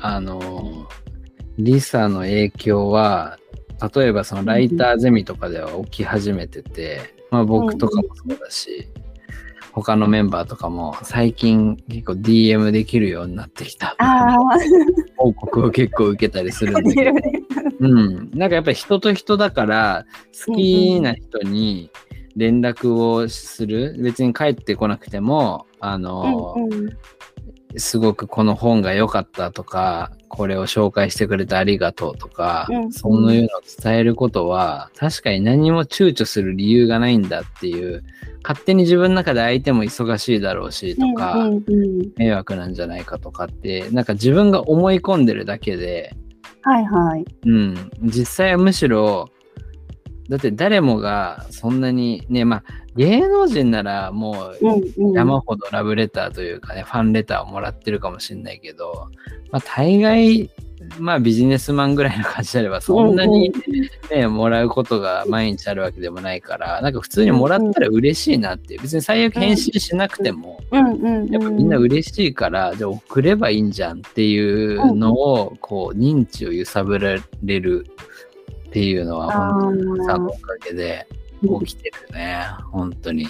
あの、リサの影響は、例えばそのライターゼミとかでは起き始めてて、まあ僕とかもそうだし、他のメンバーとかも最近結構 DM できるようになってきた。報告を結構受けたりするんだけど。うん。なんかやっぱり人と人だから好きな人に連絡をする。別に帰ってこなくても、あの、うんうんすごくこの本が良かったとか、これを紹介してくれてありがとうとか、うん、そういうのを伝えることは、確かに何も躊躇する理由がないんだっていう、勝手に自分の中で相手も忙しいだろうしとか、うんうんうん、迷惑なんじゃないかとかって、なんか自分が思い込んでるだけで、はいはい。うん、実際はむしろ、だって誰もがそんなにね、まあ芸能人ならもう山ほどラブレターというかね、うんうん、ファンレターをもらってるかもしれないけど、まあ大概、まあビジネスマンぐらいの感じであればそんなにね、もらうことが毎日あるわけでもないから、なんか普通にもらったら嬉しいなっていう、別に最悪返信しなくても、やっぱみんな嬉しいから、じゃあ送ればいいんじゃんっていうのを、こう認知を揺さぶられるっていうのは本当にさんのおかげで起きてるね、本当に。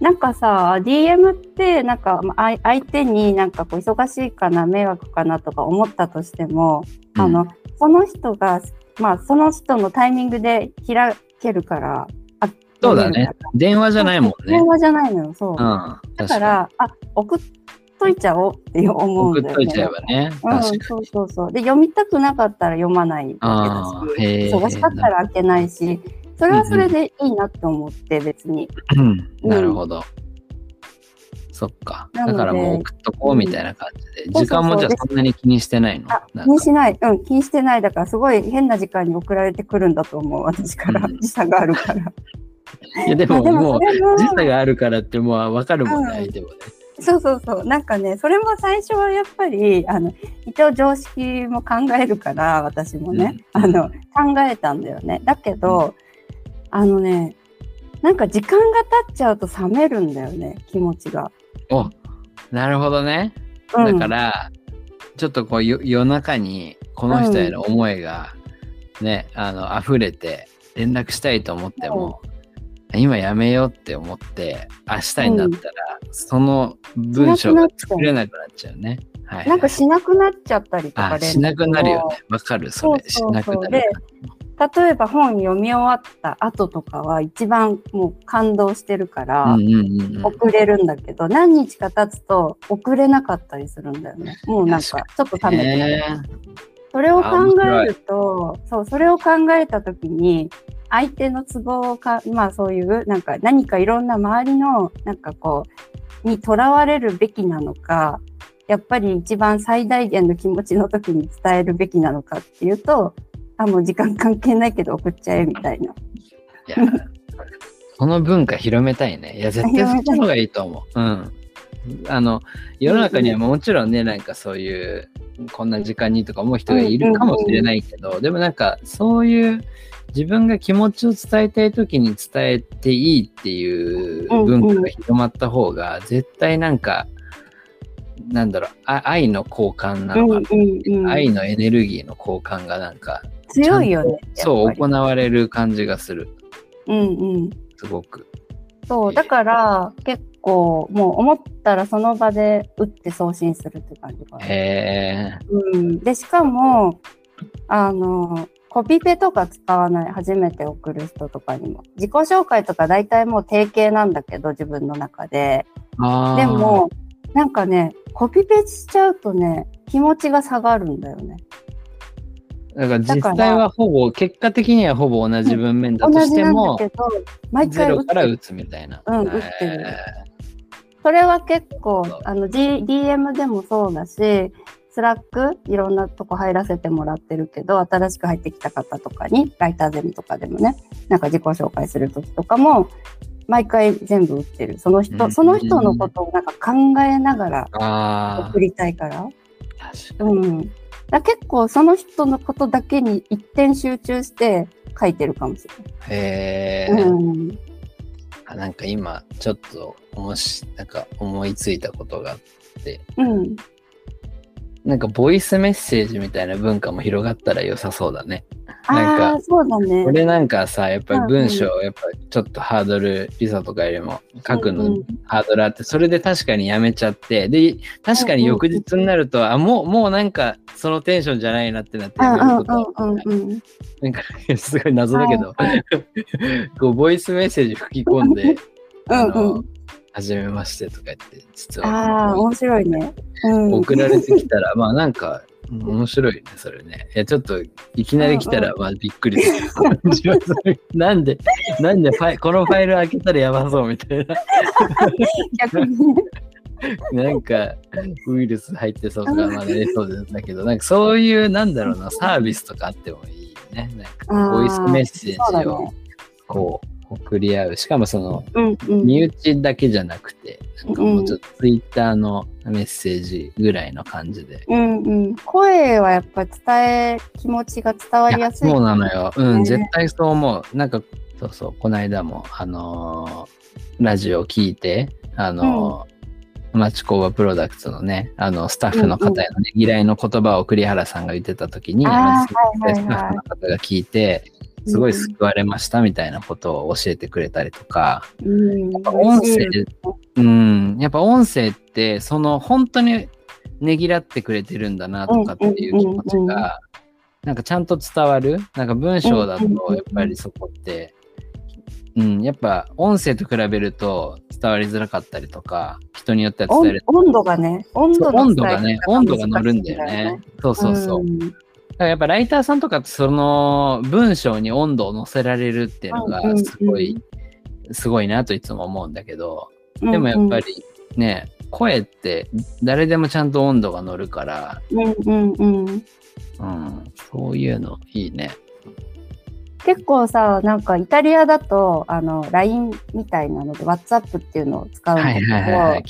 なんかさ、DM ってなんか相手になんかこう忙しいかな、迷惑かなとか思ったとしても、うん、あの、その人が、まあその人のタイミングで開けるから、そうだね。電話じゃないもんね。電話じゃないのよ、そう。うん、だから、あ、送っといちゃおうって思うんだよね。送っといちゃえばね。うん、そうそうそう。で、読みたくなかったら読まないだけだし、忙しかったら開けないし、それはそれでいいなって思って、別に。うん、なるほど。そっか。だからもう送っとこうみたいな感じで。時間もじゃあそんなに気にしてないの？気にしない。うん、気にしてない。だからすごい変な時間に送られてくるんだと思う。私から。時差があるから。いや でももう時差があるからってもう分かるもんね、相手もね。そうそうそう。なんかね、それも最初はやっぱり、あの、一応常識も考えるから、私もね、うん、あの、考えたんだよね。だけど、うん、あのね、なんか時間が経っちゃうと冷めるんだよね、気持ちが。お、なるほどね。だから、うん、ちょっとこう夜中にこの人への思いがね、あの、溢れて連絡したいと思っても、今やめようって思って明日になったら、その文章が作れなくなっちゃうね。はい、はい、なんかしなくなっちゃったりとかしなくなるよね。わかるそれ。しなくなる。例えば本読み終わった後とかは一番もう感動してるから送れるんだけど、何日か経つと送れなかったりするんだよね。もうなんかちょっと冷めて。それを考えると、そう、それを考えたときに、相手の都合か、まあそういう、なんか何かいろんな周りの、なんかこう、にとらわれるべきなのか、やっぱり一番最大限の気持ちの時に伝えるべきなのかっていうと、あ、もう時間関係ないけど送っちゃえみたいな。いや、その文化広めたいね。いや、絶対そっちの方がいいと思う。うん。あの、世の中にはもちろんね、なんかそういう、こんな時間にとか思う人がいるかもしれないけど、でもなんかそういう自分が気持ちを伝えたい時に伝えていいっていう文化が広まった方が、絶対なんか、なんだろう、愛の交換なのかな、うんうん、愛のエネルギーの交換がなんか、強いよね。そう、行われる感じがする。うんうん。すごく。そう、だから結構もう思ったらその場で打って送信するって感じかな。へうん。で、しかも、あの、コピペとか使わない、初めて送る人とかにも。自己紹介とか大体もう定型なんだけど、自分の中で。でも、なんかね、コピペしちゃうとね、気持ちが下がるんだよね。だから実際はほぼ、結果的にはほぼ同じ文面だとしても、うん、毎回ゼロから打つみたいな。うん、打ってる。それは結構、あの、G、DM でもそうだし、スラックいろんなとこ入らせてもらってるけど、新しく入ってきた方とかに、ライターゼミとかでもね、なんか自己紹介するときとかも、毎回全部打ってる。その人、その人のことをなんか考えながら送りたいから。うん。だ結構その人のことだけに一点集中して書いてるかもしれない。へえ。うん。なんか今、ちょっと、もし、なんか思いついたことがあって、うん。なんかボイスメッセージみたいな文化も広がったら良さそうだね。なんか、そうだね。俺なんかさ、やっぱり文章、やっぱちょっとハードル、リサとかよりも書くのハードルあって、それで確かにやめちゃって、で、確かに翌日になると、あ、もう、もうなんかそのテンションじゃないなってなってやめることなんか、すごい謎だけど、こう、ボイスメッセージ吹き込んで、あの、はじめましてとか言って、実は。ああ、面白いね。うん、送られてきたら、まあなんか、面白いね、それね。いや、ちょっと、いきなり来たら、まあびっくりする。なんで、なんでファイ、このファイル開けたらやばそうみたいな。逆になんか、ウイルス入ってそうとか、まあ、ね、そうだけど、なんかそういう、なんだろうな、サービスとかあってもいいね。なんか、ボイスメッセージを、こう、送り合う。しかもその、うんうん、身内だけじゃなくて、なんかもうちょっとツイッターのメッセージぐらいの感じで。うんうん。声はやっぱ伝え、気持ちが伝わりやすい、そうなのよ。うん、絶対そう思う。なんか、そうそう、この間も、あのー、ラジオを聞いて、あのー、うん、町工場プロダクツのね、あの、スタッフの方へのね、嫌いの言葉を栗原さんが言ってた時に、スタッフの方が聞いて、すごい救われましたみたいなことを教えてくれたりとか、うん、やっぱ音声、うん、やっぱ音声ってその本当にねぎらってくれてるんだなとかっていう気持ちが、なんかちゃんと伝わるなんか文章だとやっぱりそこって、うん、やっぱ音声と比べると伝わりづらかったりとか、人によっては伝える。温度がね、温度がね、温度が乗るんだよね。そうそうそう。うんからやっぱライターさんとかその文章に温度を乗せられるっていうのがすごい、すごいなといつも思うんだけど、でもやっぱりね、声って誰でもちゃんと温度が乗るから、うんうんうん。うん、そういうのいいね。結構さ、なんかイタリアだと、あの、LINE みたいなので、WhatsApp っていうのを使うんだけど、はいはいはい、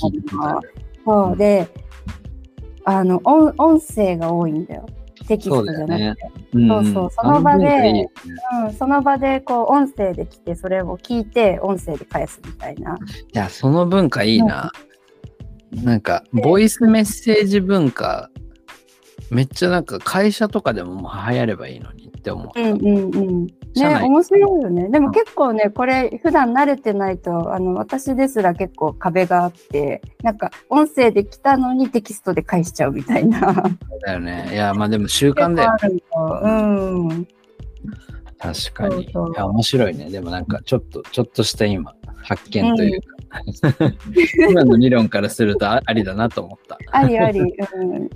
そうで、あの音、音声が多いんだよ。テキストじゃなくて。そうねうん、そうそう、その場で、いいうん、その場でこう音声で来て、それを聞いて、音声で返すみたいな。いや、その文化いいな。うん、なんか、ボイスメッセージ文化、めっちゃなんか会社とかでももう流行ればいいのにって思った。うんうんうん。ね、面白いよね。でも結構ね、これ普段慣れてないと、あの、私ですら結構壁があって、なんか音声で来たのにテキストで返しちゃうみたいな。そうだよね。いや、まあでも習慣だよ、ね。うん。確かに。そうそういや、面白いね。でもなんかちょっと、ちょっとした今、発見というか。うん、今の理論からするとありだなと思った。ありあり。うん。うん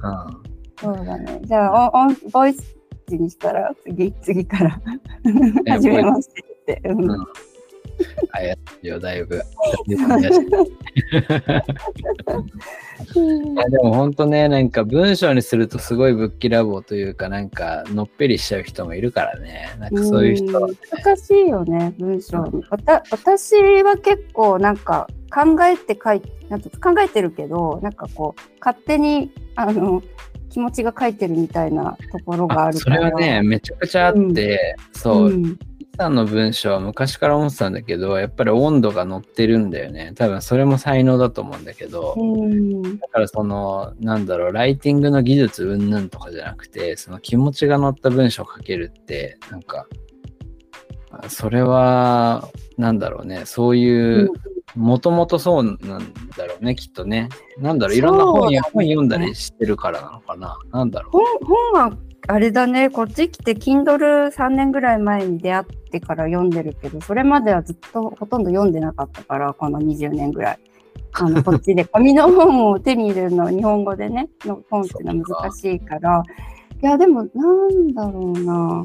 そうだね。じゃあ、おボイスにしたら、次、次から始めますって。うん。あやよ、だいぶ。いやでも本当ね、なんか文章にするとすごいぶっきらぼうというか、なんかのっぺりしちゃう人もいるからね。なんかそういう人、ね、難しいよね、文章に。わた私は結構なんか考えて書いなん考えてるけど、なんかこう、勝手に、あの、気持ちが書いてるみたいなところがあるから。それはね、めちゃくちゃあって、うん、そう。うんさんの文章は昔から思ってたんだけど、やっぱり温度が乗ってるんだよね。多分それも才能だと思うんだけど、だからその、なんだろう、ライティングの技術云々とかじゃなくて、その気持ちが乗った文章を書けるって、なんか、それは、なんだろうね、そういう、もともとそうなんだろうね、きっとね。なんだろう、いろんな本や、本読んだりしてるからなのかな。なんだろう。本は、あれだね、こっち来て、Kindle3 年ぐらい前に出会ってから読んでるけど、それまではずっとほとんど読んでなかったから、この20年ぐらい。あのこっちで 紙の本を手に入れるのは日本語でね、の本っていうのは難しいから、いや、でも、なんだろうな。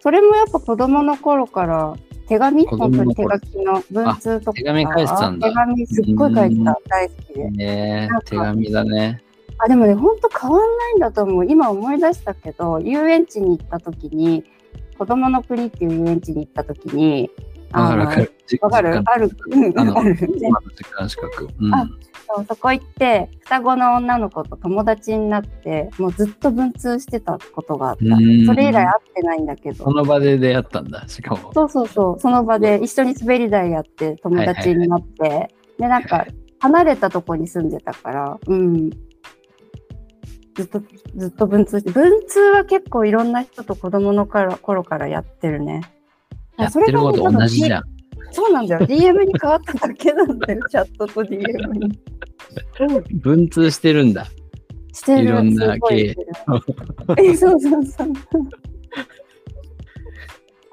それもやっぱ子供の頃から手紙本当に手書きの文通とか。手紙書いてたんだ。手紙すっごい書いてた。大好きで。ね手紙だね。あ、でもね、本当変わんないんだと思う。今思い出したけど、遊園地に行った時に、子供の国っていう遊園地に行った時に、あわかる。わかるある？あの、今の時間資格。うん、あそうそこ行って双子の女の子と友達になってもうずっと文通してたことがあった。それ以来会ってないんだけど。その場で出会ったんだしかも。そうそうそう。その場で一緒に滑り台やって友達になって、はいはいはい、でなんか離れたとこに住んでたからうん。ずっと、ずっと文通して、文通は結構いろんな人と子供の頃からやってるね。やってること同じじゃん。そうなんだよ。DM に変わっただけなんだよ、チャットと DM に。文通してるんだ。してる。いろんな系。え、そうそうそう。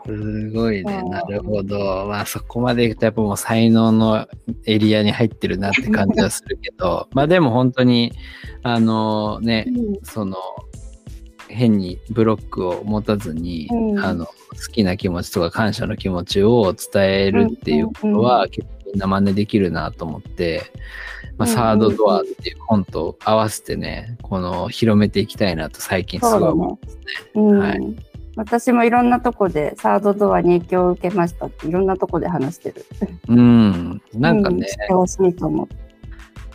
すごいね。なるほど。まあそこまでいくとやっぱもう才能のエリアに入ってるなって感じはするけど、まあでも本当に、あのね、うん、その、変にブロックを持たずに、うん、あの好きな気持ちとか感謝の気持ちを伝えるっていうことは、結構みんな真似できるなと思って、まあ、サードドアっていう本と合わせてね、この広めていきたいなと最近すごい思うんですね。ね。はい、私もいろんなとこでサードドアに影響を受けましたっていろんなとこで話してる。うん、なんかね。してほしいと思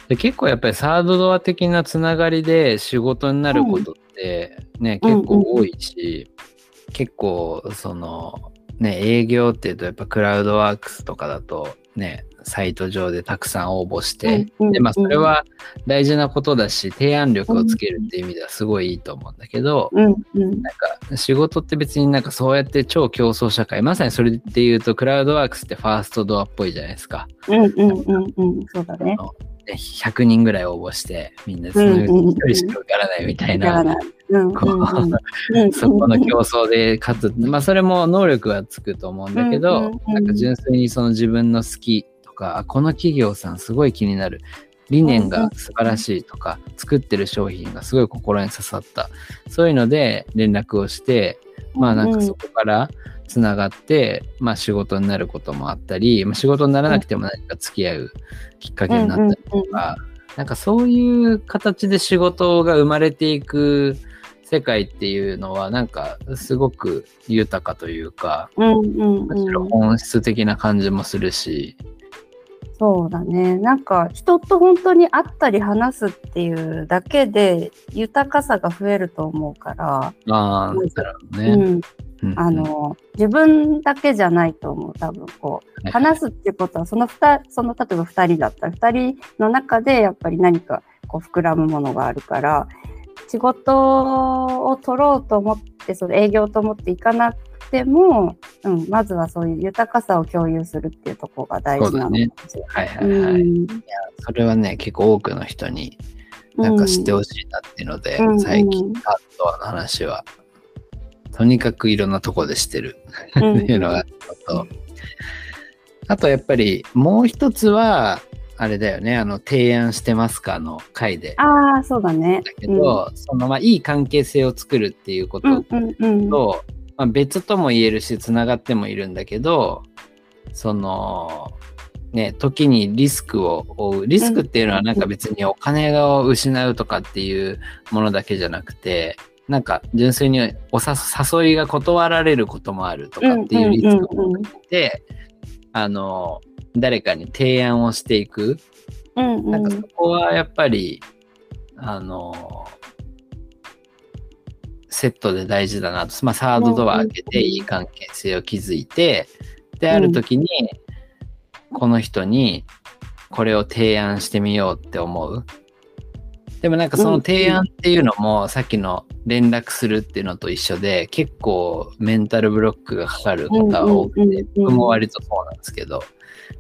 で結構やっぱりサードドア的なつながりで仕事になることってね、うん、結構多いし、うんうん、結構そのね営業っていうとやっぱクラウドワークスとかだとねサイト上でたくさん応募して、うんうん、でまあそれは大事なことだし提案力をつけるっていう意味ではすごいいいと思うんだけど、うんうん、なんか仕事って別になんかそうやって超競争社会まさにそれで言うとクラウドワークスってファーストドアっぽいじゃないですか。うんうんうんうんそうだね。100人ぐらい応募してみんなその1人しか受からないみたいな、そこの競争で勝つ。まあそれも能力はつくと思うんだけど、なんか純粋にその自分の好きとか、この企業さんすごい気になる。理念が素晴らしいとか、作ってる商品がすごい心に刺さった。そういうので連絡をして、まあなんかそこからつながって、まあ仕事になることもあったり、まあ、仕事にならなくても何か付き合うきっかけになったりとか、なんかそういう形で仕事が生まれていく世界っていうのはなんかすごく豊かというか、むしろ本質的な感じもするし、そうだね。なんか人と本当に会ったり話すっていうだけで豊かさが増えると思うから。ああ、なるほどね。うんあの自分だけじゃないと思う多分こう。話すってことはその2その例えば2人だったら2人の中でやっぱり何かこう膨らむものがあるから仕事を取ろうと思ってその営業と思っていかなても、うん、まずはそういう豊かさを共有するっていうところが大事なのい。はいはい。それはね、結構多くの人になんか知ってほしいなっていうので、うん、最近、アットアの話は、とにかくいろんなとこでしてる。っていうのがあと、あとやっぱりもう一つは、あれだよね、あの、提案してますかの回で。ああ、そうだね。だけど、うん、その、まあ、いい関係性を作るっていうこと。と、うんうんうん、まあ、別とも言えるし、つながってもいるんだけど、その、ね、時にリスクを負う。リスクっていうのはなんか別にお金を失うとかっていうものだけじゃなくて、なんか純粋にお誘いが断られることもあるとかっていうリスクを持って、あの、誰かに提案をしていく。なんかそこはやっぱり、あの、セットで大事だなと、まあ、サードドア開けていい関係性を築いて、である時にこの人にこれを提案してみようって思う。でもなんかその提案っていうのもさっきの連絡するっていうのと一緒で結構メンタルブロックがかかる方が多くて僕も割とそうなんですけど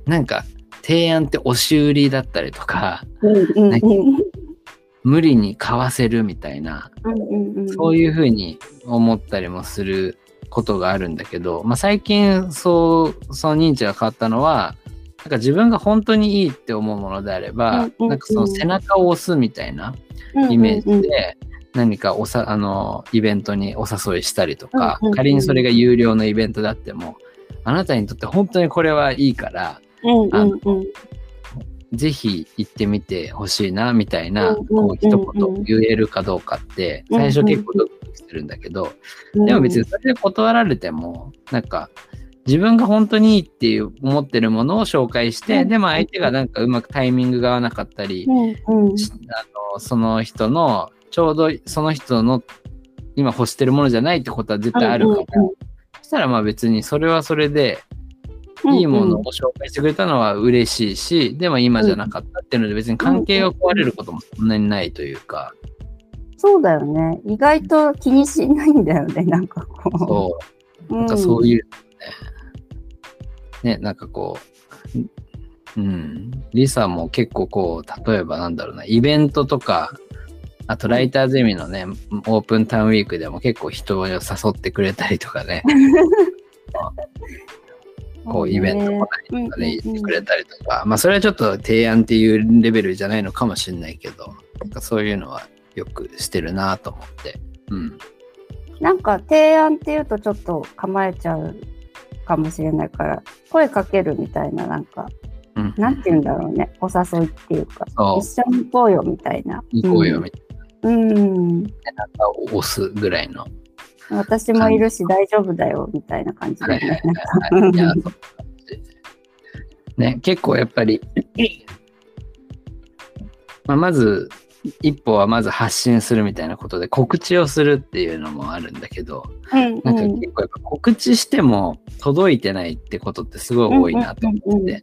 なんか提案って押し売りだったりとか無理に買わせるみたいな、そういうふうに思ったりもすることがあるんだけど、まあ、最近そうその認知が変わったのはなんか自分が本当にいいって思うものであれば、なんかその背中を押すみたいなイメージで何かおさあのイベントにお誘いしたりとか、仮にそれが有料のイベントであってもあなたにとって本当にこれはいいから、あのぜひ行ってみてほしいなみたいな、こう一言言えるかどうかって最初結構ドキドキするんだけど、でも別にそれで断られてもなんか自分が本当にいいっていう思ってるものを紹介して、でも相手がなんかうまくタイミングが合わなかったり、あのその人のちょうどその人の今欲してるものじゃないってことは絶対あるから、そしたらまあ別にそれはそれでいいものを紹介してくれたのは嬉しいし、でも今じゃなかったっていうので別に関係が壊れることもそんなにないというか。そうだよね。意外と気にしないんだよね、なんかこう。そう。なんかそういうね、ね、なんかこう、うん。リサも結構こう、例えばなんだろうな、イベントとか、あとライターゼミのね、オープンタウンウィークでも結構人を誘ってくれたりとかね。こうイベントもないとかね、言ってくれたりとか、まあそれはちょっと提案っていうレベルじゃないのかもしれないけど、なんかそういうのはよくしてるなと思って。うん。なんか提案っていうとちょっと構えちゃうかもしれないから、声かけるみたいな、なんか、うん、なんて言うんだろうね、お誘いっていうか、一緒に行こうよみたいな。行こうよみたいな。うん。なんか押すぐらいの。私もいるし大丈夫だよみたいな感じでね。ね、結構やっぱり、まあ、まず一歩はまず発信するみたいなことで告知をするっていうのもあるんだけど、うんうん、なんか結構やっぱ告知しても届いてないってことってすごい多いなと思って、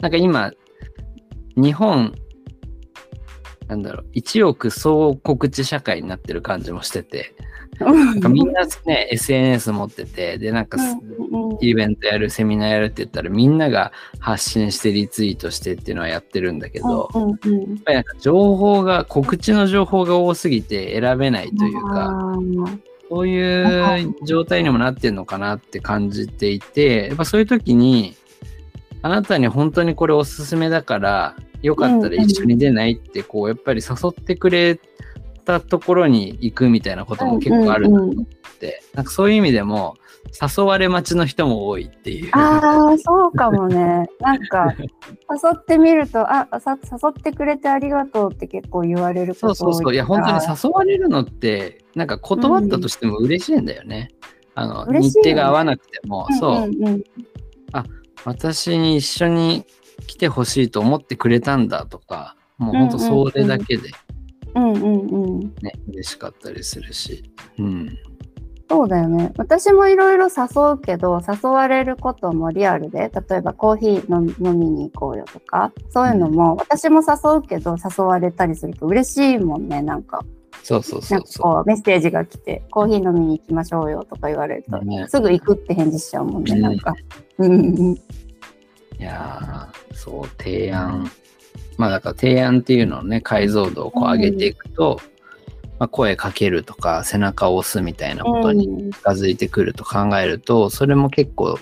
なんか今日本なんだろう1億総告知社会になってる感じもしてて、なんかみんなね、SNS 持ってて、で、なんか、イベントやる、セミナーやるって言ったら、みんなが発信してリツイートしてっていうのはやってるんだけど、やっぱりなんか情報が、告知の情報が多すぎて選べないというか、そういう状態にもなってるのかなって感じていて、やっぱそういう時に、あなたに本当にこれおすすめだから、よかったら一緒に出ないって、こう、やっぱり誘ってくれたところに行くみたいなことも結構あると思って、うんうんうん、なんかそういう意味でも誘われ待ちの人も多いっていう。ああ、そうかもね。なんか、誘ってみると、あさ、誘ってくれてありがとうって結構言われることそうそうそう。いや、本当に誘われるのって、なんか断ったとしても嬉しいんだよね。うん、あの、ね、日程が合わなくても、そう。うんうん、あ、私に一緒に来てほしいと思ってくれたんだとか、もう本当それだけで。うんうんうん。ね、嬉しかったりするし。うん。そうだよね。私もいろいろ誘うけど、誘われることもリアルで、例えばコーヒー飲みに行こうよとか、そういうのも、私も誘うけど、誘われたりすると嬉しいもんね、なんか。そうそうそうこうメッセージが来て、コーヒー飲みに行きましょうよとか言われると、ね、すぐ行くって返事しちゃうもんね、なんか。うん。いやそう、提案まあだから提案っていうのをね、解像度をこう上げていくと、うん、まあ、声かけるとか背中を押すみたいなことに近づいてくると考えると、それも結構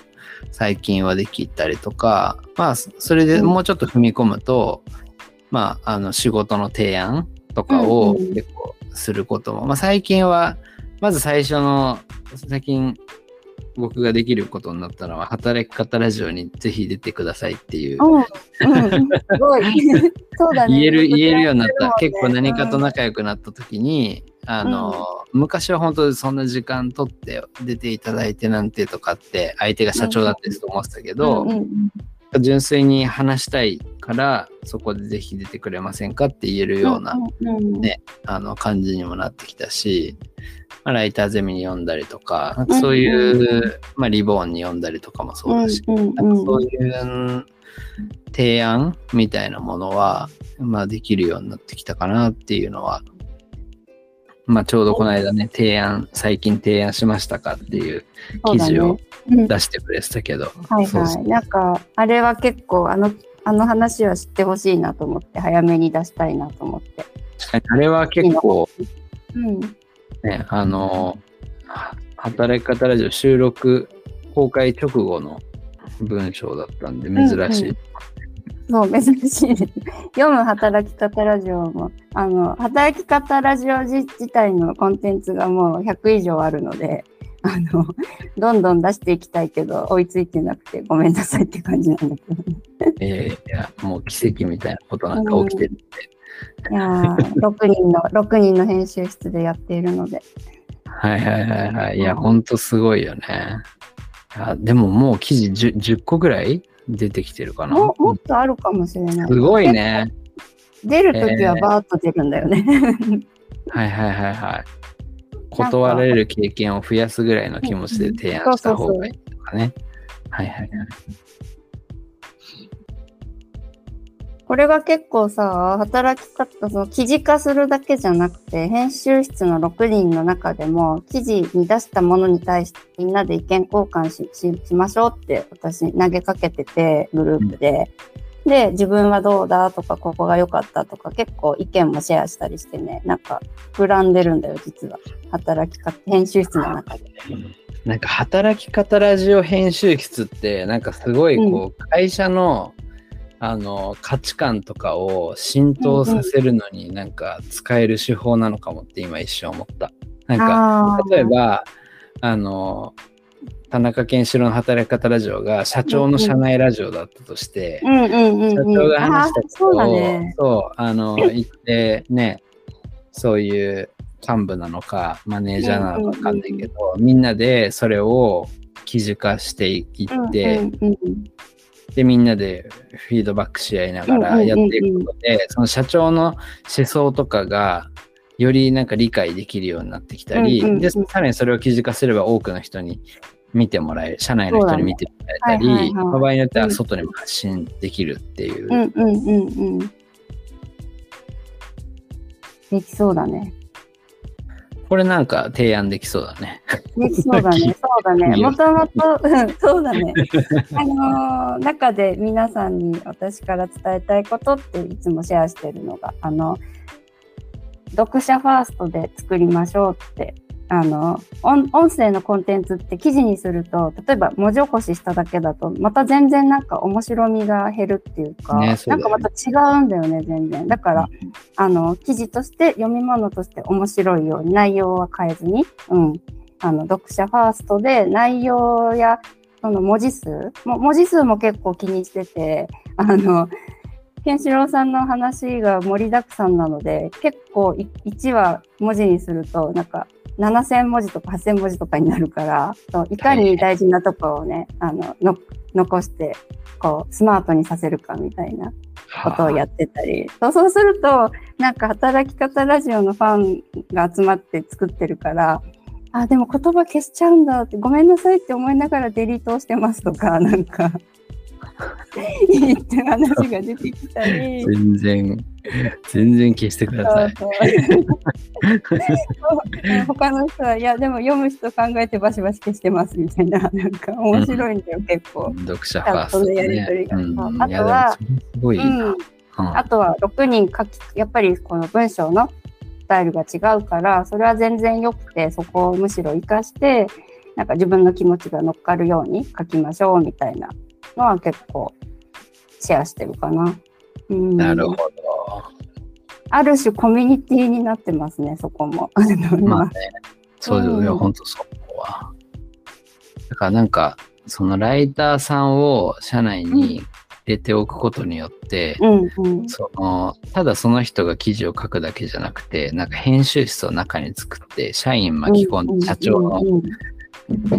最近はできたりとか、まあそれでもうちょっと踏み込むと、まああの仕事の提案とかを結構することも、まあ最近は、まず最初の、最近僕ができることになったのは、働き方ラジオにぜひ出てくださいっていう。うん、すごい。そうだね。言える、言えるようになった。結構何かと仲良くなった時に、あの、うん、昔は本当にそんな時間取って出ていただいてなんてとかって相手が社長だったりと思ってたけど、純粋に話したいからそこでぜひ出てくれませんかって言えるような、ね、あの感じにもなってきたし、まあ、ライターゼミに読んだりとか、なんかそういう、まあ、リボーンに読んだりとかもそうだし、なんかそういう提案みたいなものは、まあ、できるようになってきたかなっていうのは、まあ、ちょうどこの間ね、提案、最近提案しましたかっていう記事を出してくれてたけど。ねうん、はいはい。なんか、あれは結構、あの、あの話は知ってほしいなと思って、早めに出したいなと思って。あれは結構、うん、ね、あの、働き方ラジオ収録公開直後の文章だったんで珍しい。うんうん、そう、珍しいです。読む働き方ラジオも、あの、働き方ラジオ自体のコンテンツがもう100以上あるので、あの、どんどん出していきたいけど、追いついてなくてごめんなさいって感じなんだけどね。ええー、いや、もう奇跡みたいなことなんか起きてるんで、いや6人の、6人の編集室でやっているので。はいはいはいはい。いや、ほんとすごいよね。あでももう記事 10, 10個ぐらい出てきてるかな？も。もっとあるかもしれない。すごいね。出るときはバーッと出るんだよね。はいはいはいはい。断られる経験を増やすぐらいの気持ちで提案した方がいいとかね。はいはいはい。これが結構さ、働き方、その記事化するだけじゃなくて、編集室の6人の中でも、記事に出したものに対してみんなで意見交換しましょうって私投げかけてて、グループで。で、自分はどうだとか、ここが良かったとか、結構意見もシェアしたりしてね、なんか、膨らんでるんだよ、実は。働き方、編集室の中で。なんか、働き方ラジオ編集室って、なんかすごい、こう、会社の、あの価値観とかを浸透させるのになんか使える手法なのかもって今一瞬思った。なんか例えばあの田中健志郎の働き方ラジオが社長の社内ラジオだったとして、社長が話したことを、ね、そうあの言ってねそういう幹部なのかマネージャーなのか分かんないけど、みんなでそれを記事化していって、で、みんなでフィードバックし合いながらやっていくことで、その社長の思想とかが、よりなんか理解できるようになってきたり、で、さらにそれを記事化すれば多くの人に見てもらえる、社内の人に見てもらえたり、場合によっては外にも発信できるっていう。うんうんうんうん。できそうだね。これなんか提案できそうだね。そうだね。そうだね。もともと、そうだね。あのー、中で皆さんに私から伝えたいことっていつもシェアしてるのが、あの、読者ファーストで作りましょうってあの音声のコンテンツって記事にすると例えば文字起こししただけだとまた全然なんか面白みが減るっていうか、ね、なんかまた違うんだよね全然だから、あの記事として読み物として面白いように内容は変えずに、うん、あの読者ファーストで内容やその文字数も文字数も結構気にしててあのケンシロウさんの話が盛りだくさんなので結構1話文字にするとなんか7000文字とか8000文字とかになるからいかに大事なところをね、あのの残してこうスマートにさせるかみたいなことをやってたり、はあ、そうするとなんか働き方ラジオのファンが集まって作ってるからあでも言葉消しちゃうんだってごめんなさいって思いながらデリートをしてますとか なんか いいって話が出てきたり。全然、全然消してください。そうそう 他の人は、いや、でも読む人考えてバシバシ消してますみたいな、なんか面白いんだよ、うん、結構。読者ファースト、ね、やりとりが。うん、あとは、すごいうんあとは6人書き、やっぱりこの文章のスタイルが違うから、それは全然良くて、そこをむしろ活かして、なんか自分の気持ちが乗っかるように書きましょうみたいなのは結構シェアしてるかな。うん、なるほど。ある種コミュニティになってますね、そこも。まあね、そうですよ、うん、本当そこは。だからなんか、そのライターさんを社内に入れておくことによって、うんうん、そのただその人が記事を書くだけじゃなくて、なんか編集室を中に作って、社員巻き込んで、社長の、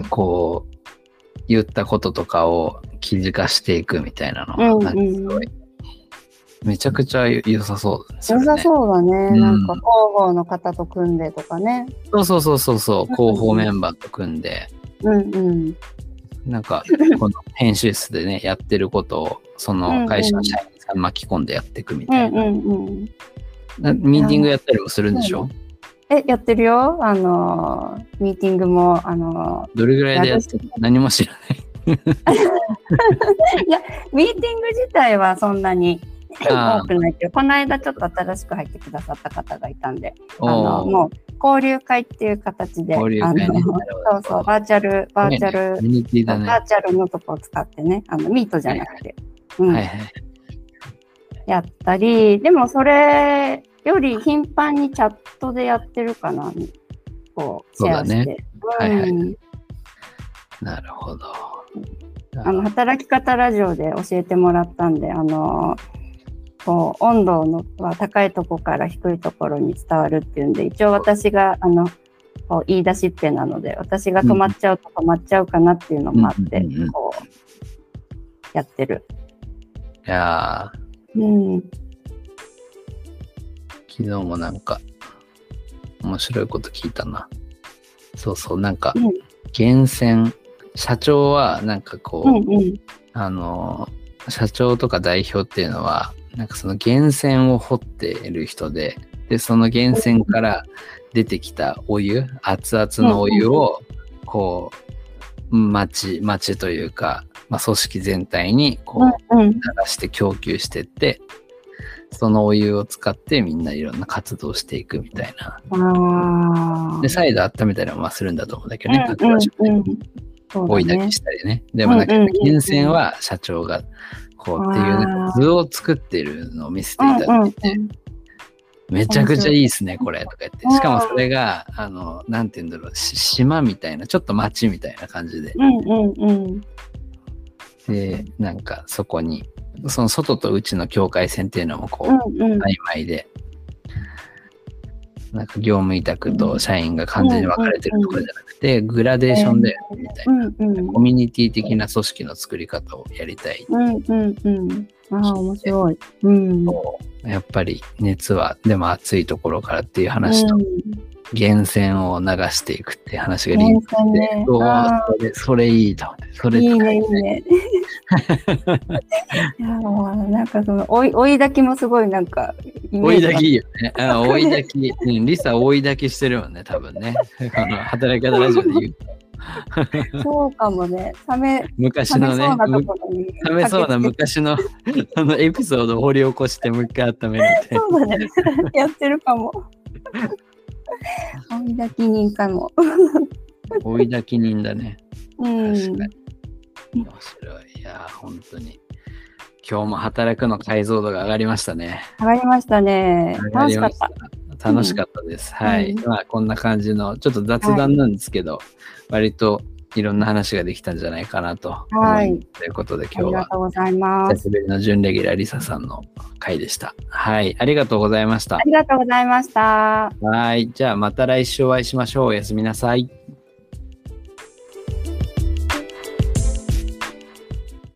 こう、言ったこととかを記事化していくみたいなのが、なんかすごい、めちゃくちゃ良さそうですね。良さそうだね。うん、なんか広報の方と組んでとかね。そうそうそうそうそう、広報メンバーと組んで。うんうん。なんか、この編集室でね、やってることを、その会社の社員さん巻き込んでやっていくみたいな。ミーティングやったりもするんでしょ？え、やってるよ。あの、ミーティングも、あの、どれぐらいでやってる何も知らない。いや、ミーティング自体はそんなに多くないけど、この間ちょっと新しく入ってくださった方がいたんで、あのもう交流会っていう形で、ね、あのそうそう、バーチャル、バーチャル、ね、バーチャルのとこを使ってね、あのミートじゃなくて、うんはいはい、やったり、でもそれより頻繁にチャットでやってるかな、こう、シェアして。ねはいはい、なるほど。あの働き方ラジオで教えてもらったんで、あのこう温度のは高いとこから低いところに伝わるっていうんで、一応私があのこう言い出しっぺなので、私が止まっちゃうと止まっちゃうかなっていうのもあって、こうやってる。いやうん。昨日もなんか面白いこと聞いたな。そうそう、なんか、厳選社長はなんかこう、うんうん、あの社長とか代表っていうのはなんかその源泉を掘っている人で、で、その源泉から出てきたお湯、熱々のお湯を、こう、町、町というか、まあ、組織全体にこう流して供給してって、そのお湯を使ってみんないろんな活動していくみたいな。で、再度温めたりもするんだと思うんだけどね、追い焚きしたりね。でもなんか、源泉は社長がこうっていう図を作ってるのを見せていただいて、めちゃくちゃいいっすね、これ、とか言って。しかもそれが、あの、なんて言うんだろう、島みたいな、ちょっと町みたいな感じで。で、なんかそこに、その外と内の境界線っていうのもこう、曖昧で、なんか業務委託と社員が完全に分かれてるところじゃなくて、グラデーションでみたいな、コミュニティ的な組織の作り方をやりたい。うんうんうん。ああ、面白い。うん、やっぱり熱は、でも暑いところからっていう話と、源泉を流していくっていう話がリンクして、ね、それそれいいと。思って、それいいね、いいね。いやなんかその追い追い炊きもすごいなんか追い炊きいいよね。あ追い炊き、うん、リサ追い炊きしてるもんね、多分ね。あの働き方ラジオで言う そうかもね。冷め昔のね、冷めそうな昔の あのエピソードを掘り起こしてもう一回温めるって。そうだね。やってるかも。追い炊き人かも。追い炊き人だね。うん。確かに。面白い。いや、本当に。今日も働くの解像度が上がりましたね。上がりましたね。楽しかった。楽しかったです。うん、はい。まあ、こんな感じの、ちょっと雑談なんですけど、はい、割といろんな話ができたんじゃないかなとはい。ということで今日は、ありがとうございます。久しぶりの準レギュラーリサさんの回でした。はい。ありがとうございました。ありがとうございました。はい。じゃあまた来週お会いしましょう。おやすみなさい。